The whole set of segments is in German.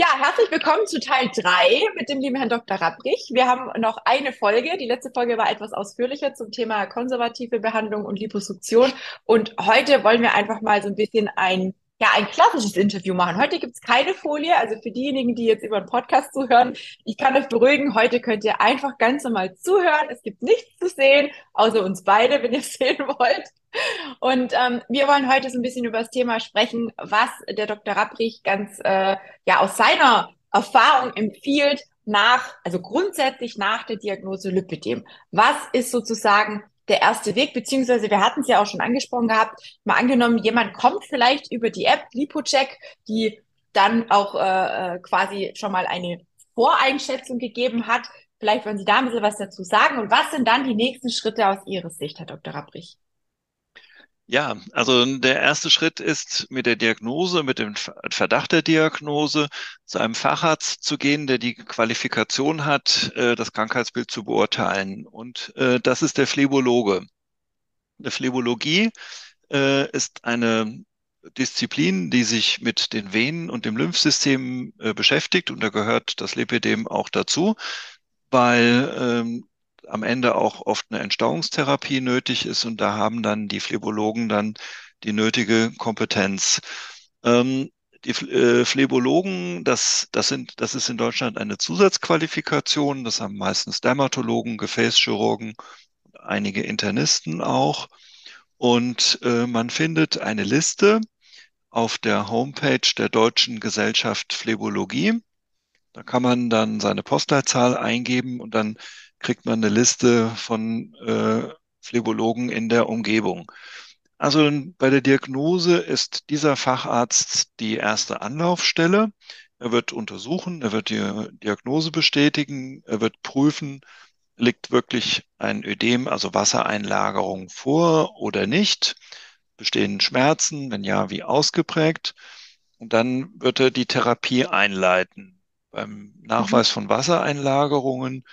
Ja, herzlich willkommen zu Teil 3 mit dem lieben Herrn Dr. Rapprich. Wir haben noch eine Folge. Die letzte Folge war etwas ausführlicher zum Thema konservative Behandlung und Liposuktion. Und heute wollen wir einfach mal so ein bisschen ein, ja, ein klassisches Interview machen. Heute gibt's keine Folie. Also für diejenigen, die jetzt über den Podcast zuhören, ich kann euch beruhigen, heute könnt ihr einfach ganz normal zuhören. Es gibt nichts zu sehen, außer uns beide, wenn ihr es sehen wollt. Und ähm, wir wollen heute so ein bisschen über das Thema sprechen, was der Dr. Rapprich ganz äh, ja aus seiner Erfahrung empfiehlt nach, also grundsätzlich nach der Diagnose Lipidem. Was ist sozusagen der erste Weg, beziehungsweise wir hatten es ja auch schon angesprochen gehabt, mal angenommen, jemand kommt vielleicht über die App LipoCheck, die dann auch äh, äh quasi schon mal eine Voreinschätzung gegeben hat. Vielleicht wollen Sie da ein bisschen was dazu sagen. Und was sind dann die nächsten Schritte aus Ihrer Sicht, Herr Dr. Rapprich? Ja, also der erste Schritt ist mit der Diagnose, mit dem Verdacht der Diagnose zu einem Facharzt zu gehen, der die Qualifikation hat, äh, das Krankheitsbild zu beurteilen. Und äh, das ist der Phlebologe. Der Phlebologie äh, ist eine Disziplin, die sich mit den Venen und dem Lymphsystem beschäftigt. Und da gehört das Lipidem auch dazu, weil ähm, am Ende auch oft eine Entstauungstherapie nötig ist und da haben dann die Phlebologen dann die nötige Kompetenz. Ähm, die äh, Phlebologen, das, das, sind, das ist in Deutschland eine Zusatzqualifikation. Das haben meistens Dermatologen, Gefäßchirurgen, einige Internisten auch. Und äh, man findet eine Liste auf der Homepage der Deutschen Gesellschaft Phlebologie. Da kann man dann seine Postleitzahl eingeben und dann kriegt man eine Liste von äh, Phlebologen in der Umgebung. Also bei der Diagnose ist dieser Facharzt die erste Anlaufstelle. Er wird untersuchen, er wird die Diagnose bestätigen, er wird prüfen, liegt wirklich ein Ödem, also Wassereinlagerung vor oder nicht? Bestehen Schmerzen? Wenn ja, wie ausgeprägt? Und dann wird er die Therapie einleiten. Beim Nachweis mhm. von Wassereinlagerungen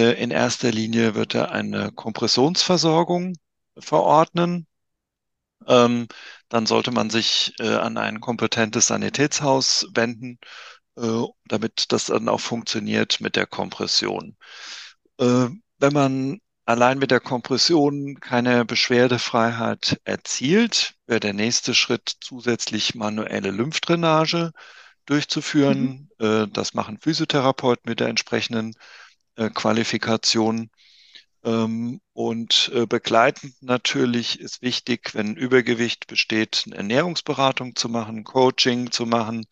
in erster Linie wird er eine Kompressionsversorgung verordnen. Ähm, dann sollte man sich äh, an ein kompetentes Sanitätshaus wenden, äh, damit das dann auch funktioniert mit der Kompression. wenn man allein mit der Kompression keine Beschwerdefreiheit erzielt, wäre der nächste Schritt zusätzlich manuelle Lymphdrainage durchzuführen. Mhm. das machen Physiotherapeuten mit der entsprechenden äh, Qualifikation. Ähm, und äh, begleitend natürlich ist wichtig, wenn Übergewicht besteht, eine Ernährungsberatung zu machen, Coaching zu machen,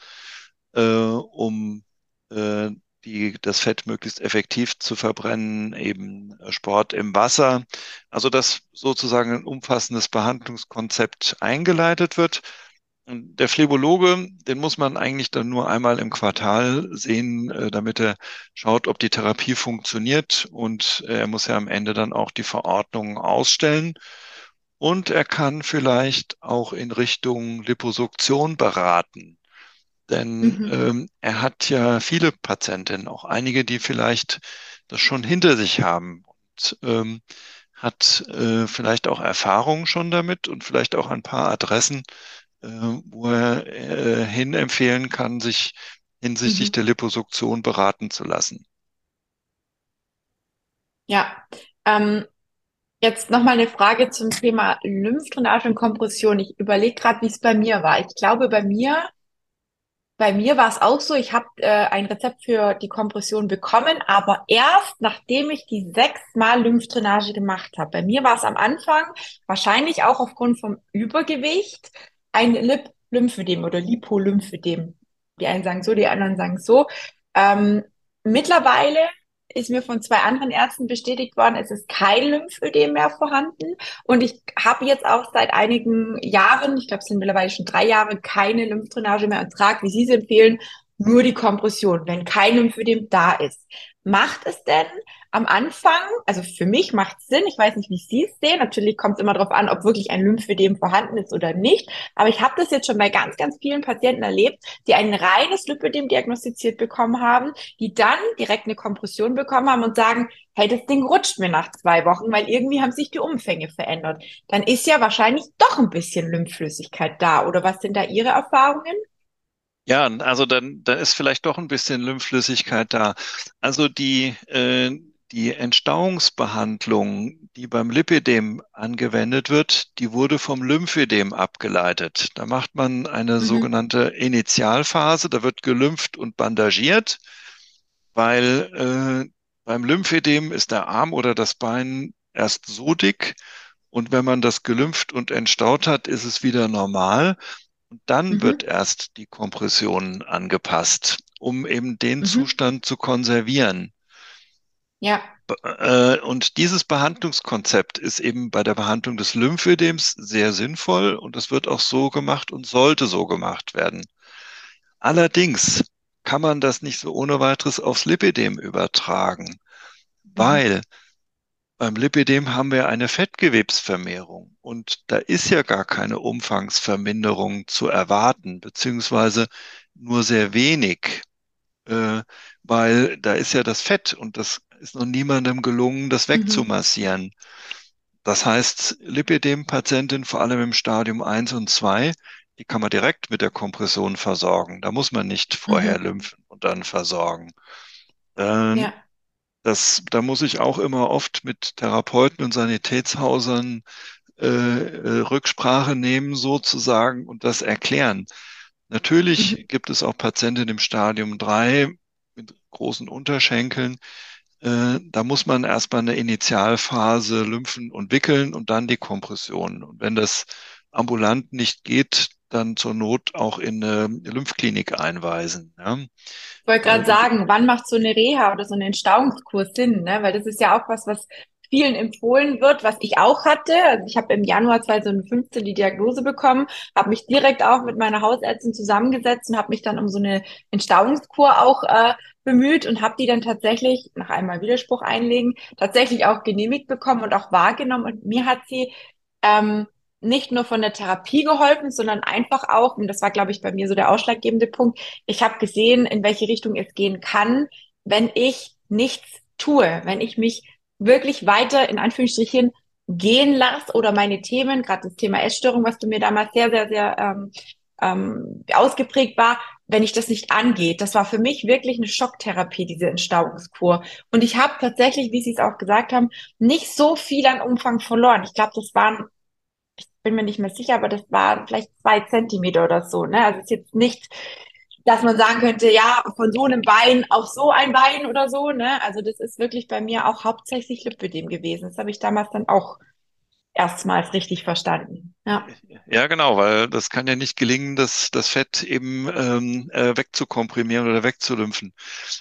äh, um äh, die, das Fett möglichst effektiv zu verbrennen, eben Sport im Wasser. Also dass sozusagen ein umfassendes Behandlungskonzept eingeleitet wird der Phlebologe, den muss man eigentlich dann nur einmal im Quartal sehen, äh, damit er schaut, ob die Therapie funktioniert. Und er muss ja am Ende dann auch die Verordnung ausstellen. Und er kann vielleicht auch in Richtung Liposuktion beraten. Denn mhm. ähm, er hat ja viele Patientinnen, auch einige, die vielleicht das schon hinter sich haben und ähm, hat äh, vielleicht auch Erfahrungen schon damit und vielleicht auch ein paar Adressen, äh, wo er äh, hin empfehlen kann, sich hinsichtlich mhm. der Liposuktion beraten zu lassen. Ja, ähm, jetzt nochmal eine Frage zum Thema Lymphdrainage und Kompression. Ich überlege gerade, wie es bei mir war. Ich glaube, bei mir, bei mir war es auch so, ich habe äh, ein Rezept für die Kompression bekommen, aber erst nachdem ich die sechsmal Lymphdrainage gemacht habe. Bei mir war es am Anfang wahrscheinlich auch aufgrund vom Übergewicht ein Lip Lymphödem oder Lipolymphödem. Die einen sagen so, die anderen sagen so. Ähm, mittlerweile ist mir von zwei anderen Ärzten bestätigt worden, es ist kein Lymphödem mehr vorhanden. Und ich habe jetzt auch seit einigen Jahren, ich glaube, es sind mittlerweile schon drei Jahre, keine Lymphdrainage mehr und trage, wie Sie es empfehlen, nur die Kompression, wenn kein Lymphödem da ist. Macht es denn am Anfang, also für mich macht es Sinn, ich weiß nicht, wie Sie es sehen, natürlich kommt es immer darauf an, ob wirklich ein Lymphödem vorhanden ist oder nicht, aber ich habe das jetzt schon bei ganz, ganz vielen Patienten erlebt, die ein reines Lymphödem diagnostiziert bekommen haben, die dann direkt eine Kompression bekommen haben und sagen, hey, das Ding rutscht mir nach zwei Wochen, weil irgendwie haben sich die Umfänge verändert. Dann ist ja wahrscheinlich doch ein bisschen Lymphflüssigkeit da, oder was sind da Ihre Erfahrungen? Ja, also dann, da ist vielleicht doch ein bisschen Lymphflüssigkeit da. Also die, äh, die Entstauungsbehandlung, die beim Lipidem angewendet wird, die wurde vom Lymphedem abgeleitet. Da macht man eine Mhm. sogenannte Initialphase, da wird gelympht und bandagiert, weil äh, beim Lymphedem ist der Arm oder das Bein erst so dick und wenn man das gelympht und entstaut hat, ist es wieder normal. Und dann wird Mhm. erst die Kompression angepasst, um eben den Mhm. Zustand zu konservieren. Ja. Äh, Und dieses Behandlungskonzept ist eben bei der Behandlung des Lymphödems sehr sinnvoll und es wird auch so gemacht und sollte so gemacht werden. Allerdings kann man das nicht so ohne weiteres aufs Lipidem übertragen, Mhm. weil beim Lipidem haben wir eine Fettgewebsvermehrung und da ist ja gar keine Umfangsverminderung zu erwarten, beziehungsweise nur sehr wenig, äh, weil da ist ja das Fett und das ist noch niemandem gelungen, das Mhm. wegzumassieren. Das heißt, Lipidem-Patienten, vor allem im Stadium eins und 2, die kann man direkt mit der Kompression versorgen. Da muss man nicht vorher Mhm. lymphen und dann versorgen. Ähm, Ja. Das, da muss ich auch immer oft mit Therapeuten und Sanitätshausern äh, äh, Rücksprache nehmen sozusagen und das erklären. Natürlich Mhm. gibt es auch Patienten im Stadium 3 mit großen Unterschenkeln. Äh, da muss man erstmal eine Initialphase lymphen und wickeln und dann die Kompression. Und wenn das ambulant nicht geht, dann zur Not auch in eine Lymphklinik einweisen. Ja. Ich wollte gerade und sagen, wann macht so eine Reha oder so eine Entstauungskurs Sinn, ne? Weil das ist ja auch was, was vielen empfohlen wird, was ich auch hatte. Also ich habe im Januar 2015 die Diagnose bekommen, habe mich direkt auch mit meiner Hausärztin zusammengesetzt und habe mich dann um so eine Entstauungskur auch äh, bemüht und habe die dann tatsächlich nach einmal Widerspruch einlegen, tatsächlich auch genehmigt bekommen und auch wahrgenommen. Und mir hat sie ähm, nicht nur von der Therapie geholfen, sondern einfach auch, und das war, glaube ich, bei mir so der ausschlaggebende Punkt, ich habe gesehen, in welche Richtung es gehen kann, wenn ich nichts tue, wenn ich mich wirklich weiter in Anführungsstrichen gehen lasse oder meine Themen, gerade das Thema Essstörung, was du mir damals sehr, sehr, sehr ähm, ähm, ausgeprägt war, wenn ich das nicht angeht. Das war für mich wirklich eine Schocktherapie, diese Entstauungskur. Und ich habe tatsächlich, wie Sie es auch gesagt haben, nicht so viel an Umfang verloren. Ich glaube, das waren bin mir nicht mehr sicher, aber das waren vielleicht zwei Zentimeter oder so. Ne? Also es ist jetzt nicht, dass man sagen könnte, ja, von so einem Bein auf so ein Bein oder so. Ne? Also das ist wirklich bei mir auch hauptsächlich Lipödem gewesen. Das habe ich damals dann auch erstmals richtig verstanden. Ja. Ja, genau, weil das kann ja nicht gelingen, das, das Fett eben ähm, äh, wegzukomprimieren oder wegzulymphen.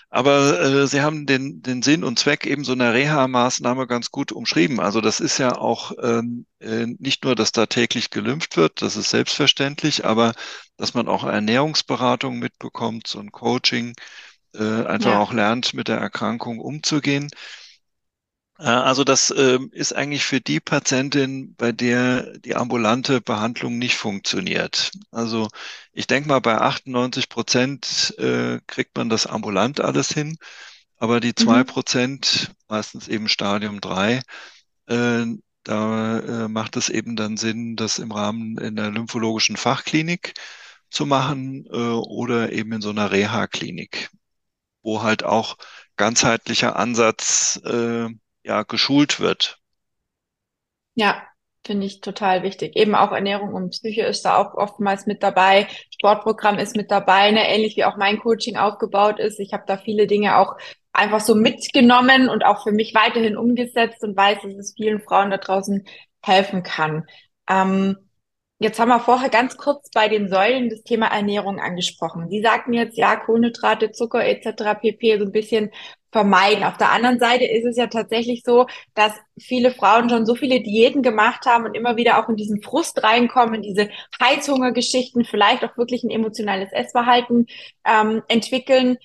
Aber äh, Sie haben den, den Sinn und Zweck eben so einer Reha-Maßnahme ganz gut umschrieben. Also das ist ja auch ähm, äh, nicht nur, dass da täglich gelympht wird, das ist selbstverständlich, aber dass man auch Ernährungsberatung mitbekommt, so ein Coaching, äh, einfach auch Ja. lernt, mit der Erkrankung umzugehen. Äh, Also das ähm, ist eigentlich für die Patientin, bei der die ambulante Behandlung nicht funktioniert. Also ich denke mal, bei 98 Prozent äh, kriegt man das ambulant alles hin, aber die zwei Mhm. Prozent, meistens eben Stadium 3, äh, da macht es eben dann Sinn, das im Rahmen in der lymphologischen Fachklinik zu machen oder eben in so einer Reha-Klinik wo halt auch ganzheitlicher Ansatz ja geschult wird. Ja, finde ich total wichtig. Eben auch Ernährung und Psyche ist da auch oftmals mit dabei. Sportprogramm ist mit dabei, ne? Ähnlich wie auch mein Coaching aufgebaut ist. Ich habe da viele Dinge auch einfach so mitgenommen und auch für mich weiterhin umgesetzt und weiß, dass es vielen Frauen da draußen helfen kann. Ähm, Jetzt haben wir vorher ganz kurz bei den Säulen das Thema Ernährung angesprochen. Sie sagten jetzt, ja, Kohlenhydrate, Zucker etc. pp. so ein bisschen vermeiden. Auf der anderen Seite ist es ja tatsächlich so, dass viele Frauen schon so viele Diäten gemacht haben und immer wieder auch in diesen Frust reinkommen, diese Heißhungergeschichten, vielleicht auch wirklich ein emotionales Essverhalten ähm, entwickeln.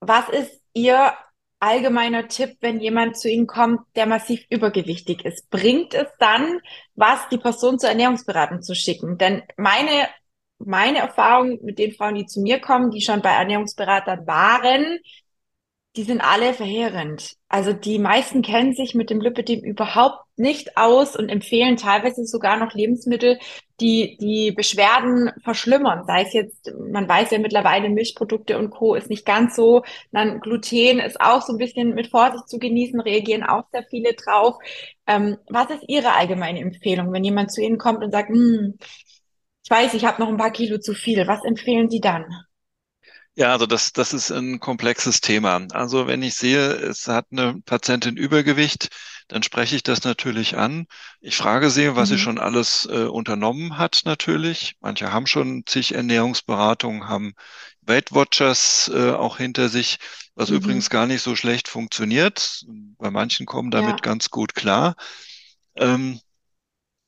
Was ist Ihr allgemeiner Tipp, wenn jemand zu Ihnen kommt, der massiv übergewichtig ist? Bringt es dann was, die Person zur Ernährungsberatung zu schicken? Denn meine, meine Erfahrung mit den Frauen, die zu mir kommen, die schon bei Ernährungsberatern waren, die sind alle verheerend. Also die meisten kennen sich mit dem Lipidem überhaupt nicht aus und empfehlen teilweise sogar noch Lebensmittel, die die Beschwerden verschlimmern. Sei es jetzt, man weiß ja mittlerweile, Milchprodukte und Co. ist nicht ganz so. Dann Gluten ist auch so ein bisschen mit Vorsicht zu genießen, reagieren auch sehr viele drauf. Ähm, was ist Ihre allgemeine Empfehlung, wenn jemand zu Ihnen kommt und sagt, hm, ich weiß, ich habe noch ein paar Kilo zu viel. Was empfehlen Sie dann? Ja, also das, das ist ein komplexes Thema. Also wenn ich sehe, es hat eine Patientin Übergewicht, dann spreche ich das natürlich an. Ich frage sie, was sie Mhm. schon alles äh, unternommen hat natürlich. Manche haben schon zig Ernährungsberatungen, haben Weight Watchers äh, auch hinter sich, was übrigens Mhm. gar nicht so schlecht funktioniert. Bei manchen kommen damit Ja. ganz gut klar. Ähm,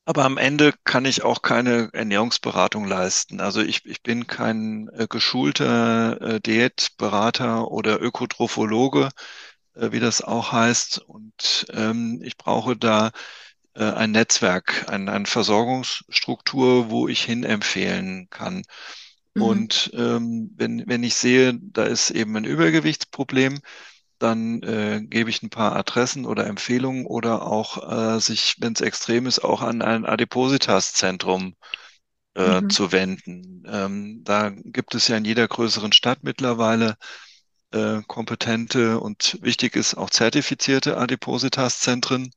aber am Ende kann ich auch keine Ernährungsberatung leisten. Also ich, ich bin kein äh, geschulter äh, Diätberater oder Ökotrophologe, äh, wie das auch heißt. Und ähm, ich brauche da äh, ein Netzwerk, ein, eine Versorgungsstruktur, wo ich hin empfehlen kann. Mhm. Und ähm, wenn, wenn ich sehe, da ist eben ein Übergewichtsproblem, dann äh, gebe ich ein paar Adressen oder Empfehlungen oder auch äh, sich, wenn es extrem ist, auch an ein Adipositas-Zentrum äh, Mhm. zu wenden. Ähm, da gibt es ja in jeder größeren Stadt mittlerweile äh, kompetente und wichtig ist auch zertifizierte Adipositas-Zentren.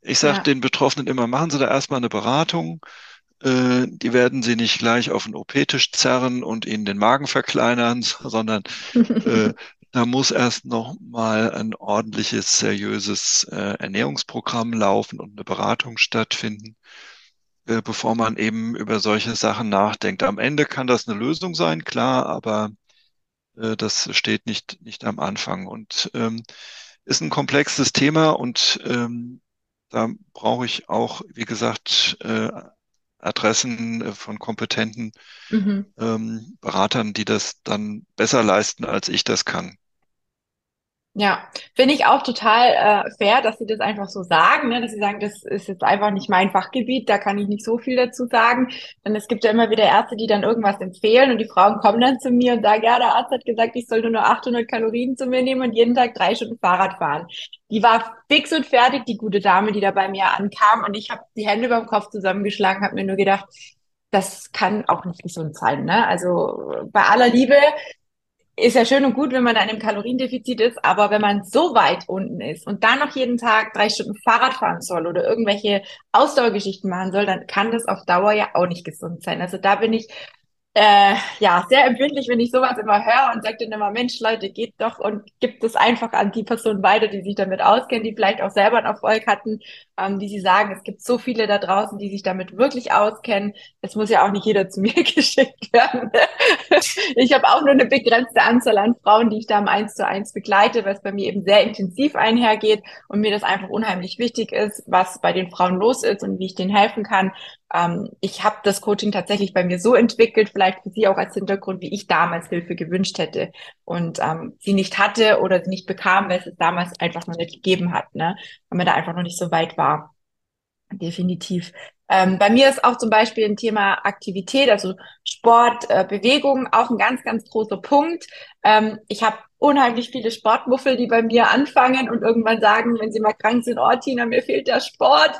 Ich sage Ja. den Betroffenen immer, machen Sie da erstmal eine Beratung. Äh, die werden Sie nicht gleich auf den OP-Tisch zerren und Ihnen den Magen verkleinern, sondern äh, da muss erst noch mal ein ordentliches, seriöses äh, Ernährungsprogramm laufen und eine Beratung stattfinden, äh, bevor man eben über solche Sachen nachdenkt. Am Ende kann das eine Lösung sein, klar, aber äh, das steht nicht, nicht am Anfang und ähm, ist ein komplexes Thema und ähm, da brauche ich auch, wie gesagt, äh, Adressen äh, von kompetenten Mhm. ähm, Beratern, die das dann besser leisten, als ich das kann. Ja, finde ich auch total äh, fair, dass sie das einfach so sagen, ne? Dass sie sagen, das ist jetzt einfach nicht mein Fachgebiet, da kann ich nicht so viel dazu sagen. Denn es gibt ja immer wieder Ärzte, die dann irgendwas empfehlen und die Frauen kommen dann zu mir und sagen, ja, der Arzt hat gesagt, ich soll nur noch 800 Kalorien zu mir nehmen und jeden Tag drei Stunden Fahrrad fahren. Die war fix und fertig, die gute Dame, die da bei mir ankam und ich habe die Hände über dem Kopf zusammengeschlagen, habe mir nur gedacht, das kann auch nicht gesund sein, ne? Also bei aller Liebe ist ja schön und gut, wenn man da in einem Kaloriendefizit ist, aber wenn man so weit unten ist und dann noch jeden Tag drei Stunden Fahrrad fahren soll oder irgendwelche Ausdauergeschichten machen soll, dann kann das auf Dauer ja auch nicht gesund sein. Also da bin ich äh, ja, sehr empfindlich, wenn ich sowas immer höre und sage dann immer, Mensch, Leute, geht doch und gibt es einfach an die Person weiter, die sich damit auskennen, die vielleicht auch selber einen Erfolg hatten, ähm, die sie sagen, es gibt so viele da draußen, die sich damit wirklich auskennen. Es muss ja auch nicht jeder zu mir geschickt werden. Ich habe auch nur eine begrenzte Anzahl an Frauen, die ich da im Eins zu eins begleite, es bei mir eben sehr intensiv einhergeht und mir das einfach unheimlich wichtig ist, was bei den Frauen los ist und wie ich denen helfen kann. Ähm, ich habe das Coaching tatsächlich bei mir so entwickelt, vielleicht für Sie auch als Hintergrund, wie ich damals Hilfe gewünscht hätte und ähm, sie nicht hatte oder sie nicht bekam, weil es es damals einfach noch nicht gegeben hat, ne? Weil man da einfach noch nicht so weit war. Definitiv. Ähm, bei mir ist auch zum Beispiel ein Thema Aktivität, also Sport, äh, Bewegung, auch ein ganz, ganz großer Punkt. Ähm, ich habe unheimlich viele Sportmuffel, die bei mir anfangen und irgendwann sagen, wenn sie mal krank sind, oh Tina, mir fehlt der Sport.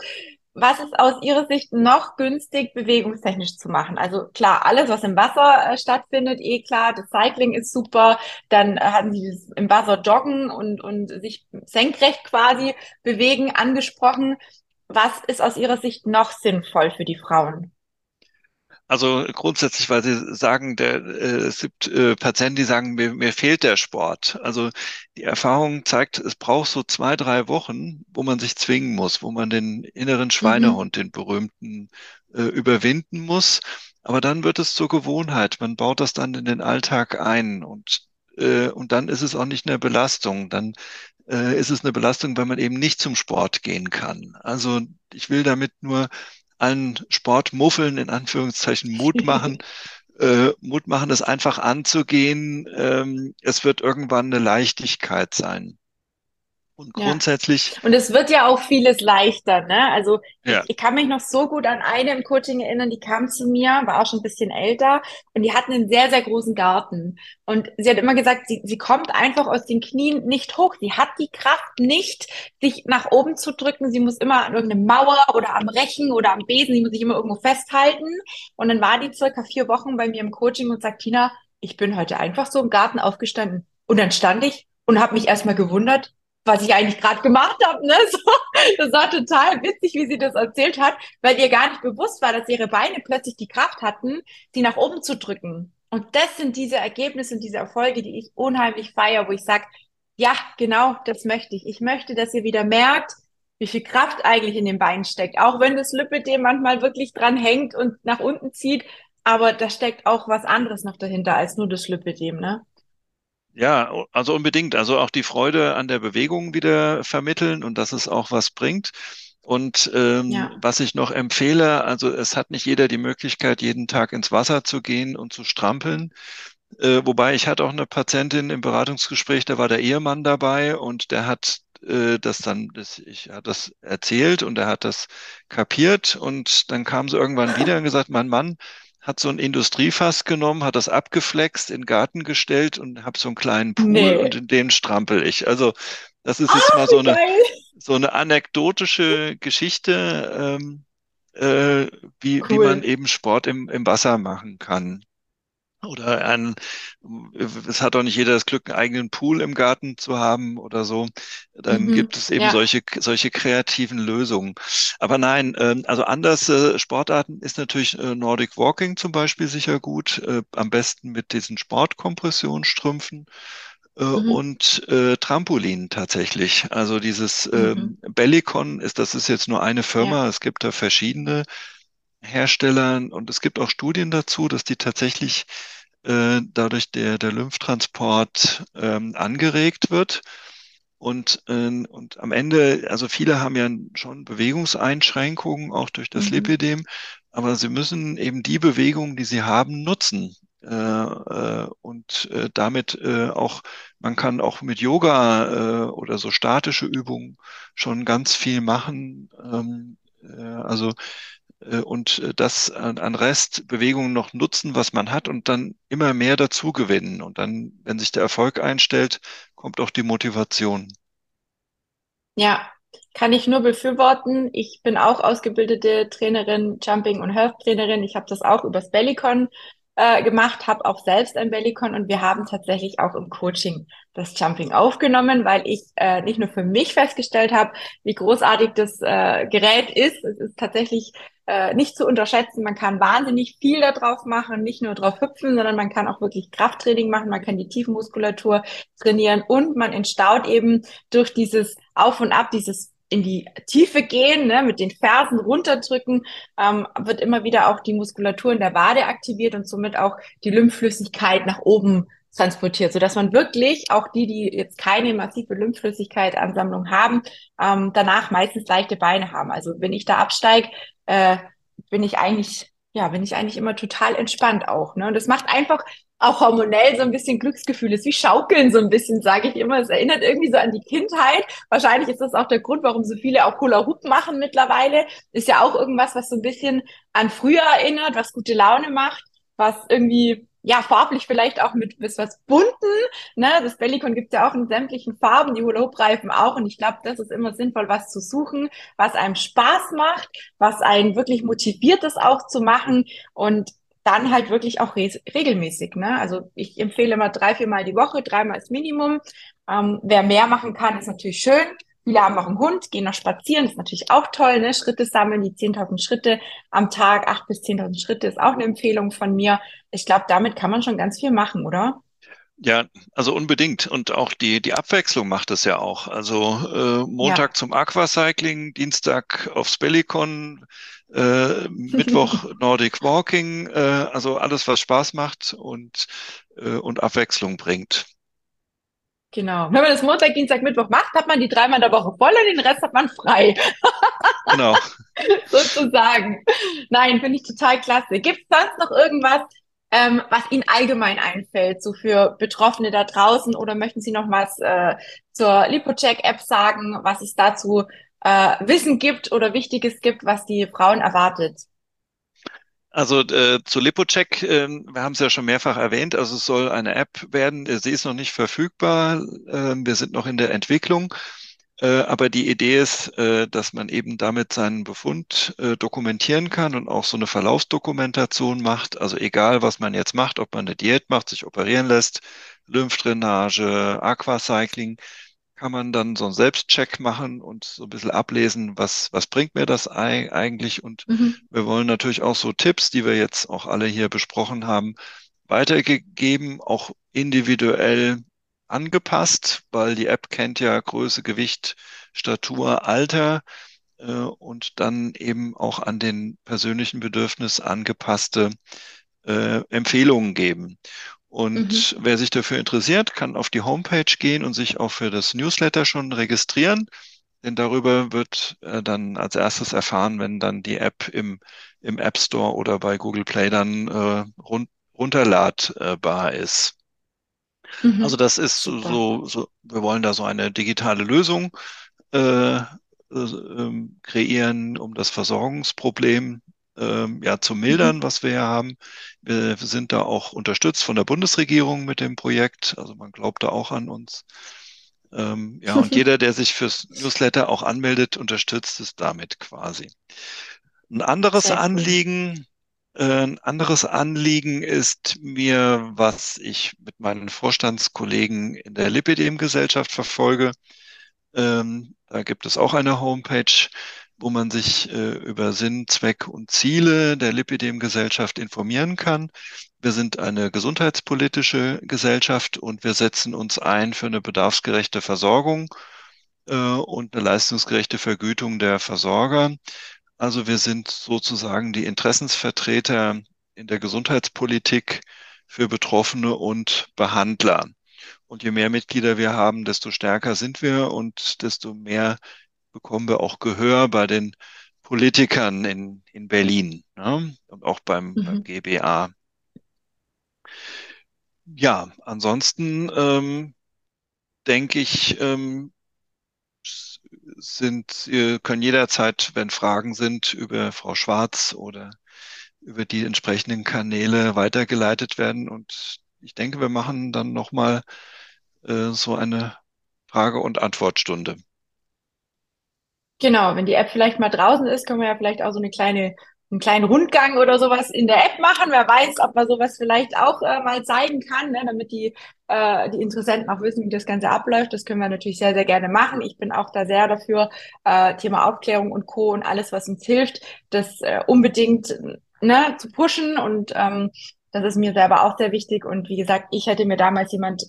Was ist aus Ihrer Sicht noch günstig, bewegungstechnisch zu machen? Also klar, alles, was im Wasser äh, stattfindet, eh klar. Das Cycling ist super. Dann äh, hatten Sie im Wasser joggen und, und sich senkrecht quasi bewegen angesprochen. Was ist aus Ihrer Sicht noch sinnvoll für die Frauen? Also grundsätzlich, weil Sie sagen, der, äh, es gibt äh, Patienten, die sagen, mir, mir fehlt der Sport. Also die Erfahrung zeigt, es braucht so zwei, drei Wochen, wo man sich zwingen muss, wo man den inneren Mhm. Schweinehund, den berühmten, äh, überwinden muss. Aber dann wird es zur Gewohnheit. Man baut das dann in den Alltag ein und äh, und dann ist es auch nicht eine Belastung. Dann äh, ist es eine Belastung, weil man eben nicht zum Sport gehen kann. Also ich will damit nur allen Sportmuffeln in Anführungszeichen Mut machen, äh, Mut machen, es einfach anzugehen. Ähm, es wird irgendwann eine Leichtigkeit sein. Und Ja. grundsätzlich, Und es wird ja auch vieles leichter, ne? Also ich, ja, ich kann mich noch so gut an eine im Coaching erinnern, die kam zu mir, war auch schon ein bisschen älter und die hatten einen sehr, sehr großen Garten. Und sie hat immer gesagt, sie, sie kommt einfach aus den Knien nicht hoch. Sie hat die Kraft nicht, sich nach oben zu drücken. Sie muss immer an irgendeine Mauer oder am Rechen oder am Besen, sie muss sich immer irgendwo festhalten. Und dann war die circa vier Wochen bei mir im Coaching und sagt, Tina, ich bin heute einfach so im Garten aufgestanden. Und dann stand ich und habe mich erstmal gewundert, was ich eigentlich gerade gemacht habe. Ne? So, das war total witzig, wie sie das erzählt hat, weil ihr gar nicht bewusst war, dass ihre Beine plötzlich die Kraft hatten, sie nach oben zu drücken. Und das sind diese Ergebnisse und diese Erfolge, die ich unheimlich feiere, wo ich sage, ja, genau, das möchte ich. Ich möchte, dass ihr wieder merkt, wie viel Kraft eigentlich in den Beinen steckt. Auch wenn das Lipödem manchmal wirklich dran hängt und nach unten zieht, aber da steckt auch was anderes noch dahinter als nur das Lipödem, ne? Ja, also unbedingt. Also auch die Freude an der Bewegung wieder vermitteln und dass es auch was bringt. Und ähm, Ja. was ich noch empfehle, also es hat nicht jeder die Möglichkeit, jeden Tag ins Wasser zu gehen und zu strampeln. Äh, wobei ich hatte auch eine Patientin im Beratungsgespräch, da war der Ehemann dabei und der hat äh, das dann, das, ich hat das erzählt und er hat das kapiert und dann kam sie irgendwann wieder und gesagt, mein Mann hat so ein Industriefass genommen, hat das abgeflext, in den Garten gestellt und habe so einen kleinen Pool und Nee. in den strampel ich. Also das ist jetzt Ah, mal so eine geil. so eine anekdotische Geschichte, ähm, äh, wie, wie man Cool. eben Sport im, im Wasser machen kann. Oder ein, es hat auch nicht jeder das Glück, einen eigenen Pool im Garten zu haben oder so. Dann Mhm. gibt es eben Ja. solche, solche kreativen Lösungen. Aber nein, ähm, also anders äh, Sportarten ist natürlich äh, Nordic Walking zum Beispiel sicher gut. Äh, am besten mit diesen Sportkompressionsstrümpfen Mhm. und äh, Trampolin tatsächlich. Also dieses Mhm. ähm, Bellicon ist, das ist jetzt nur eine Ja. Firma. Es gibt da verschiedene Hersteller und es gibt auch Studien dazu, dass die tatsächlich äh, dadurch der, der Lymphtransport ähm, angeregt wird. Und, äh, und am Ende, also viele haben ja schon Bewegungseinschränkungen, auch durch das Mhm. Lipidem, aber sie müssen eben die Bewegungen, die sie haben, nutzen. Äh, äh, und äh, damit äh, auch, man kann auch mit Yoga oder so statische Übungen schon ganz viel machen. Ähm, äh, also und äh, das an, Restbewegungen noch nutzen, was man hat und dann immer mehr dazu gewinnen. Und dann, wenn sich der Erfolg einstellt, kommt auch die Motivation. Ja, kann ich nur befürworten. Ich bin auch ausgebildete Trainerin, Jumping- und Health-Trainerin. Ich habe das auch übers Bellicon äh, gemacht, habe auch selbst ein Bellicon und wir haben tatsächlich auch im Coaching das Jumping aufgenommen, weil ich äh, nicht nur für mich festgestellt habe, wie großartig das äh, Gerät ist. Es ist tatsächlich äh, nicht zu unterschätzen. Man kann wahnsinnig viel da drauf machen, nicht nur drauf hüpfen, sondern man kann auch wirklich Krafttraining machen. Man kann die Tiefenmuskulatur trainieren und man entstaut eben durch dieses Auf und Ab, dieses in die Tiefe gehen, ne, mit den Fersen runterdrücken, ähm, wird immer wieder auch die Muskulatur in der Wade aktiviert und somit auch die Lymphflüssigkeit nach oben transportiert, sodass man wirklich auch die, die jetzt keine massive Lymphflüssigkeit-Ansammlung haben, ähm, danach meistens leichte Beine haben. Also wenn ich da absteige, äh, bin ich eigentlich, ja, bin ich eigentlich immer total entspannt auch. Ne? Und das macht einfach auch hormonell so ein bisschen Glücksgefühl. ist wie Schaukeln so ein bisschen, sage ich immer. Es erinnert irgendwie so an die Kindheit. Wahrscheinlich ist das auch der Grund, warum so viele auch Hula Hoop machen mittlerweile. Ist ja auch irgendwas, was so ein bisschen an früher erinnert, was gute Laune macht, was irgendwie ja, farblich vielleicht auch mit bis was Bunten, ne? Das Bellicon gibt's ja auch in sämtlichen Farben, die Hula-Hoop-Reifen auch. Und ich glaube, das ist immer sinnvoll, was zu suchen, was einem Spaß macht, was einen wirklich motiviert, das auch zu machen. Und dann halt wirklich auch re regelmäßig. Ne? Also ich empfehle immer drei, vier Mal die Woche, dreimal als Minimum. Ähm, wer mehr machen kann, ist natürlich schön. Viele haben auch einen Hund, gehen noch spazieren, das ist natürlich auch toll, ne? Schritte sammeln, die 10.000 Schritte am Tag, 8.000 bis 10.000 Schritte ist auch eine Empfehlung von mir. Ich glaube, damit kann man schon ganz viel machen, oder? Ja, also unbedingt. Und auch die, die Abwechslung macht es ja auch. Also äh, Ja. Montag zum Aquacycling, Dienstag aufs Bellicon, äh, Mittwoch Nordic Walking, äh, also alles, was Spaß macht und, äh, und Abwechslung bringt. Genau. Wenn man das Montag, Dienstag, Mittwoch macht, hat man die dreimal in der Woche voll und den Rest hat man frei, Genau. sozusagen. Nein, finde ich total klasse. Gibt es sonst noch irgendwas, ähm, was Ihnen allgemein einfällt, so für Betroffene da draußen? Oder möchten Sie noch was äh, zur LipoCheck-App sagen, was es dazu äh, Wissen gibt oder Wichtiges gibt, was die Frauen erwartet? Also äh, zu LipoCheck, äh, wir haben es ja schon mehrfach erwähnt, also es soll eine App werden, sie ist noch nicht verfügbar, äh, wir sind noch in der Entwicklung. Äh, aber die Idee ist, äh, dass man eben damit seinen Befund äh, dokumentieren kann und auch so eine Verlaufsdokumentation macht. Also egal, was man jetzt macht, ob man eine Diät macht, sich operieren lässt, Lymphdrainage, Aquacycling, kann man dann so einen Selbstcheck machen und so ein bisschen ablesen, was, was bringt mir das eigentlich? Und mhm. wir wollen natürlich auch so Tipps, die wir jetzt auch alle hier besprochen haben, weitergegeben, auch individuell angepasst, weil die App kennt ja Größe, Gewicht, Statur, Alter äh, und dann eben auch an den persönlichen Bedürfnis angepasste äh, Empfehlungen geben. Und mhm. wer sich dafür interessiert, kann auf die Homepage gehen und sich auch für das Newsletter schon registrieren. Denn darüber wird äh, dann als erstes erfahren, wenn dann die App im, im App Store oder bei Google Play dann äh, run runterladbar ist. Mhm. Also das ist so, so, wir wollen da so eine digitale Lösung äh, äh, kreieren, um das Versorgungsproblem äh, ja zu mildern, mhm. was wir hier haben. Wir sind da auch unterstützt von der Bundesregierung mit dem Projekt. Also man glaubt da auch an uns. Ähm, ja, und jeder, der sich fürs Newsletter auch anmeldet, unterstützt es damit quasi. Ein anderes Anliegen, äh, ein anderes Anliegen ist mir, was ich mit meinen Vorstandskollegen in der Lipidem-Gesellschaft verfolge. Ähm, da gibt es auch eine Homepage, wo man sich äh, über Sinn, Zweck und Ziele der Lipidem-Gesellschaft informieren kann. Wir sind eine gesundheitspolitische Gesellschaft und wir setzen uns ein für eine bedarfsgerechte Versorgung äh, und eine leistungsgerechte Vergütung der Versorger. Also wir sind sozusagen die Interessensvertreter in der Gesundheitspolitik für Betroffene und Behandler. Und je mehr Mitglieder wir haben, desto stärker sind wir und desto mehr bekommen wir auch Gehör bei den Politikern in, in Berlin ne? und auch beim, mhm. beim GBA. Ja, ansonsten ähm, denke ich, ähm, sind, können jederzeit, wenn Fragen sind, über Frau Schwarz oder über die entsprechenden Kanäle weitergeleitet werden. Und ich denke, wir machen dann nochmal äh, so eine Frage- und Antwortstunde. Genau, wenn die App vielleicht mal draußen ist, können wir ja vielleicht auch so eine kleine einen kleinen Rundgang oder sowas in der App machen. Wer weiß, ob man sowas vielleicht auch äh, mal zeigen kann, ne, damit die, äh, die Interessenten auch wissen, wie das Ganze abläuft. Das können wir natürlich sehr, sehr gerne machen. Ich bin auch da sehr dafür, äh, Thema Aufklärung und Co. und alles, was uns hilft, das äh, unbedingt ne, zu pushen. Und ähm, das ist mir selber auch sehr wichtig. Und wie gesagt, ich hätte mir damals jemand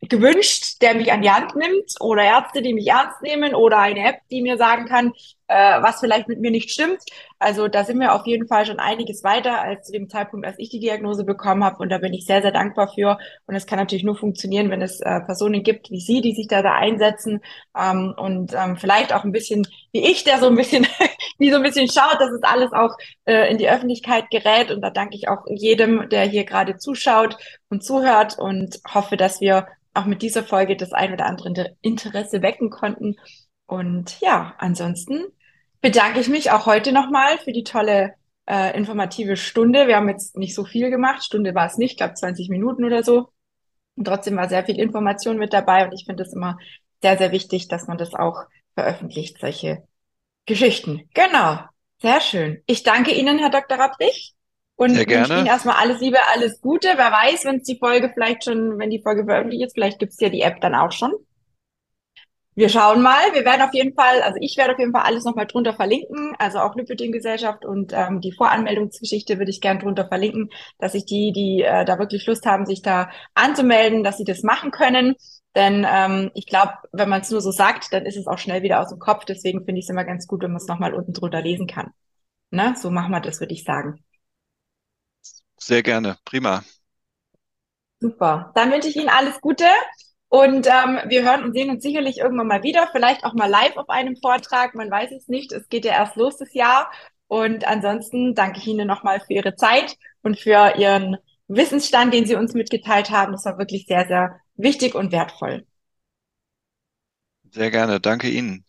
gewünscht, der mich an die Hand nimmt oder Ärzte, die mich ernst nehmen oder eine App, die mir sagen kann, äh, was vielleicht mit mir nicht stimmt. Also da sind wir auf jeden Fall schon einiges weiter als zu dem Zeitpunkt, als ich die Diagnose bekommen habe. Und da bin ich sehr, sehr dankbar für. Und es kann natürlich nur funktionieren, wenn es äh, Personen gibt wie Sie, die sich da, da einsetzen ähm, und ähm, vielleicht auch ein bisschen wie ich, der so ein bisschen, wie so ein bisschen schaut, dass es alles auch äh, in die Öffentlichkeit gerät. Und da danke ich auch jedem, der hier gerade zuschaut und zuhört und hoffe, dass wir auch mit dieser Folge das ein oder andere Interesse wecken konnten. Und ja, ansonsten bedanke ich mich auch heute nochmal für die tolle äh, informative Stunde. Wir haben jetzt nicht so viel gemacht. Stunde war es nicht, ich glaube 20 Minuten oder so. Und trotzdem war sehr viel Information mit dabei und ich finde es immer sehr, sehr wichtig, dass man das auch veröffentlicht, solche Geschichten. Genau. Sehr schön. Ich danke Ihnen, Herr Dr. Rapprich. Und Sehr gerne. wünsche Ihnen erstmal alles Liebe, alles Gute. Wer weiß, wenn es die Folge vielleicht schon, wenn die Folge veröffentlicht ist, vielleicht gibt's ja die App dann auch schon. Wir schauen mal. Wir werden auf jeden Fall, also ich werde auf jeden Fall alles nochmal drunter verlinken, also auch Lipidem-Gesellschaft und ähm, die Voranmeldungsgeschichte würde ich gern drunter verlinken, dass sich die, die äh, da wirklich Lust haben, sich da anzumelden, dass sie das machen können. Denn ähm, ich glaube, wenn man es nur so sagt, dann ist es auch schnell wieder aus dem Kopf. Deswegen finde ich es immer ganz gut, wenn man es nochmal unten drunter lesen kann. Ne? So machen wir das, würde ich sagen. Sehr gerne, prima. Super. Dann wünsche ich Ihnen alles Gute und ähm, wir hören und sehen uns sicherlich irgendwann mal wieder, vielleicht auch mal live auf einem Vortrag. Man weiß es nicht. Es geht ja erst los das Jahr. Und ansonsten danke ich Ihnen nochmal für Ihre Zeit und für Ihren Wissensstand, den Sie uns mitgeteilt haben. Das war wirklich sehr, sehr wichtig und wertvoll. Sehr gerne. Danke Ihnen.